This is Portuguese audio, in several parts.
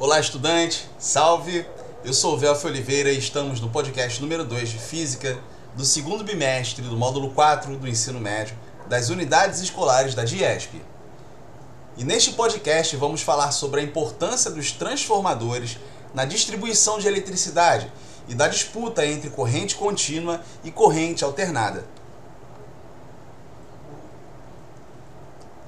Olá, estudante, salve! Eu sou o Velfo Oliveira e estamos no podcast número 2 de Física do segundo bimestre do módulo 4 do ensino médio das unidades escolares da DIESP. E neste podcast vamos falar sobre a importância dos transformadores na distribuição de eletricidade e da disputa entre corrente contínua e corrente alternada.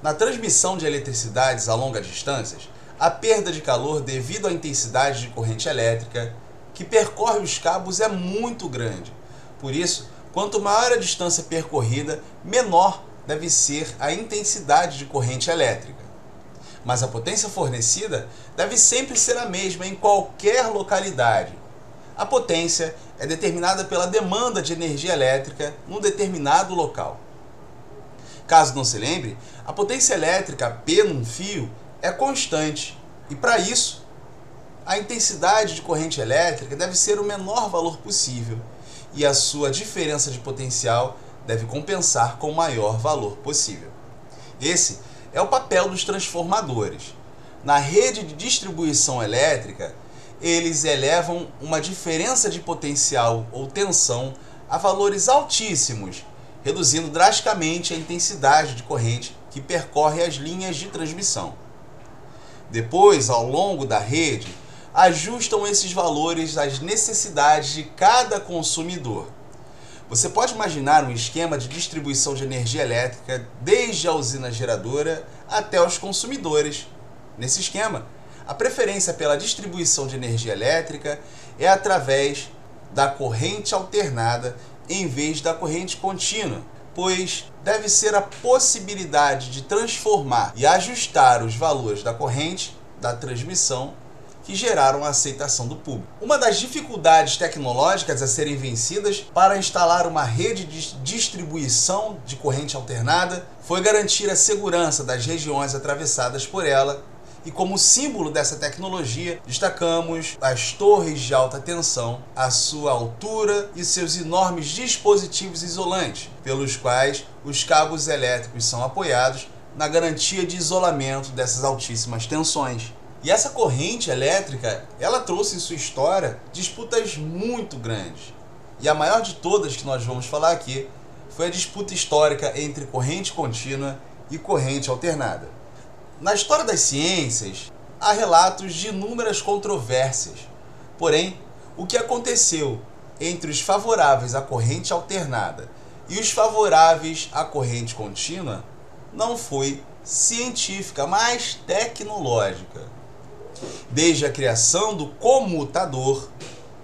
Na transmissão de eletricidades a longas distâncias, a perda de calor devido à intensidade de corrente elétrica que percorre os cabos é muito grande. Por isso, quanto maior a distância percorrida, menor deve ser a intensidade de corrente elétrica. Mas a potência fornecida deve sempre ser a mesma em qualquer localidade. A potência é determinada pela demanda de energia elétrica num determinado local. Caso não se lembre, a potência elétrica P num fio é constante e, para isso, a intensidade de corrente elétrica deve ser o menor valor possível e a sua diferença de potencial deve compensar com o maior valor possível. Esse é o papel dos transformadores. Na rede de distribuição elétrica, eles elevam uma diferença de potencial ou tensão a valores altíssimos, reduzindo drasticamente a intensidade de corrente que percorre as linhas de transmissão. Depois, ao longo da rede, ajustam esses valores às necessidades de cada consumidor. Você pode imaginar um esquema de distribuição de energia elétrica desde a usina geradora até os consumidores. Nesse esquema, a preferência pela distribuição de energia elétrica é através da corrente alternada em vez da corrente contínua, pois deve ser a possibilidade de transformar e ajustar os valores da corrente da transmissão que geraram a aceitação do público. Uma das dificuldades tecnológicas a serem vencidas para instalar uma rede de distribuição de corrente alternada foi garantir a segurança das regiões atravessadas por ela e como símbolo dessa tecnologia, destacamos as torres de alta tensão, a sua altura e seus enormes dispositivos isolantes, pelos quais os cabos elétricos são apoiados na garantia de isolamento dessas altíssimas tensões. E essa corrente elétrica, ela trouxe em sua história disputas muito grandes. E a maior de todas que nós vamos falar aqui foi a disputa histórica entre corrente contínua e corrente alternada. Na história das ciências, há relatos de inúmeras controvérsias. Porém, o que aconteceu entre os favoráveis à corrente alternada e os favoráveis à corrente contínua não foi científica, mas tecnológica. Desde a criação do comutador,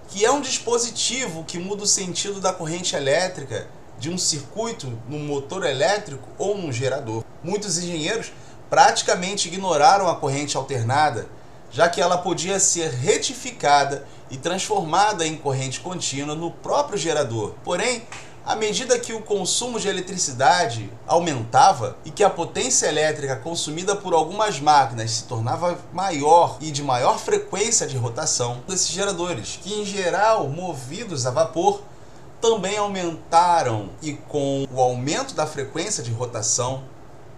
que é um dispositivo que muda o sentido da corrente elétrica de um circuito no motor elétrico ou num gerador. Muitos engenheiros praticamente ignoraram a corrente alternada, já que ela podia ser retificada e transformada em corrente contínua no próprio gerador. Porém, à medida que o consumo de eletricidade aumentava e que a potência elétrica consumida por algumas máquinas se tornava maior e de maior frequência de rotação, desses geradores, que em geral movidos a vapor, também aumentaram e com o aumento da frequência de rotação,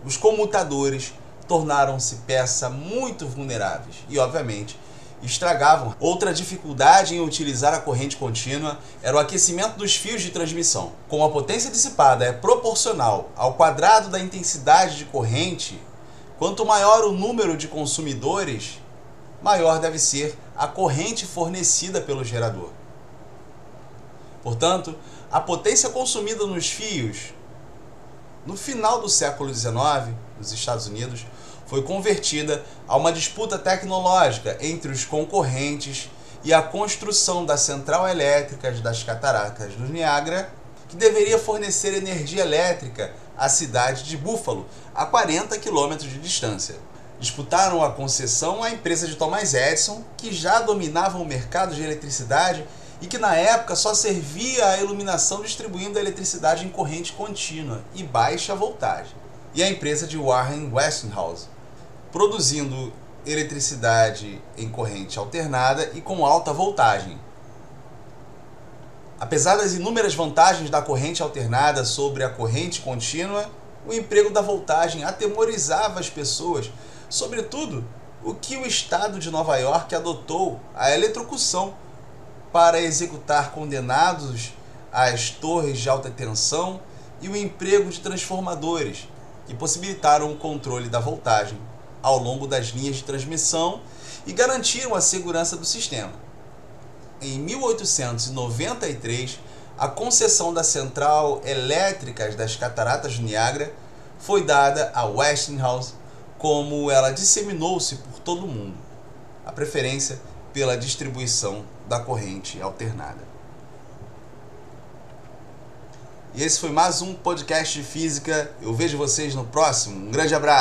os comutadores tornaram-se peça muito vulneráveis e, obviamente, estragavam. Outra dificuldade em utilizar a corrente contínua era o aquecimento dos fios de transmissão. Como a potência dissipada é proporcional ao quadrado da intensidade de corrente, quanto maior o número de consumidores, maior deve ser a corrente fornecida pelo gerador. Portanto, a potência consumida nos fios no final do século XIX, nos Estados Unidos, foi convertida a uma disputa tecnológica entre os concorrentes e a construção da central elétrica das cataratas do Niágara, que deveria fornecer energia elétrica à cidade de Buffalo, a 40 quilômetros de distância. Disputaram a concessão a empresa de Thomas Edison, que já dominava o mercado de eletricidade e que na época só servia à iluminação distribuindo a eletricidade em corrente contínua e baixa voltagem, e a empresa de Warren Westinghouse, produzindo eletricidade em corrente alternada e com alta voltagem. Apesar das inúmeras vantagens da corrente alternada sobre a corrente contínua, o emprego da voltagem atemorizava as pessoas, sobretudo o que o estado de Nova York adotou a eletrocução para executar condenados às torres de alta tensão e o emprego de transformadores que possibilitaram o controle da voltagem ao longo das linhas de transmissão e garantiram a segurança do sistema. Em 1893, a concessão da central elétrica das Cataratas do Niágara foi dada a Westinghouse, como ela disseminou-se por todo o mundo. A preferência pela distribuição da corrente alternada. E esse foi mais um podcast de física. Eu vejo vocês no próximo. Um grande abraço.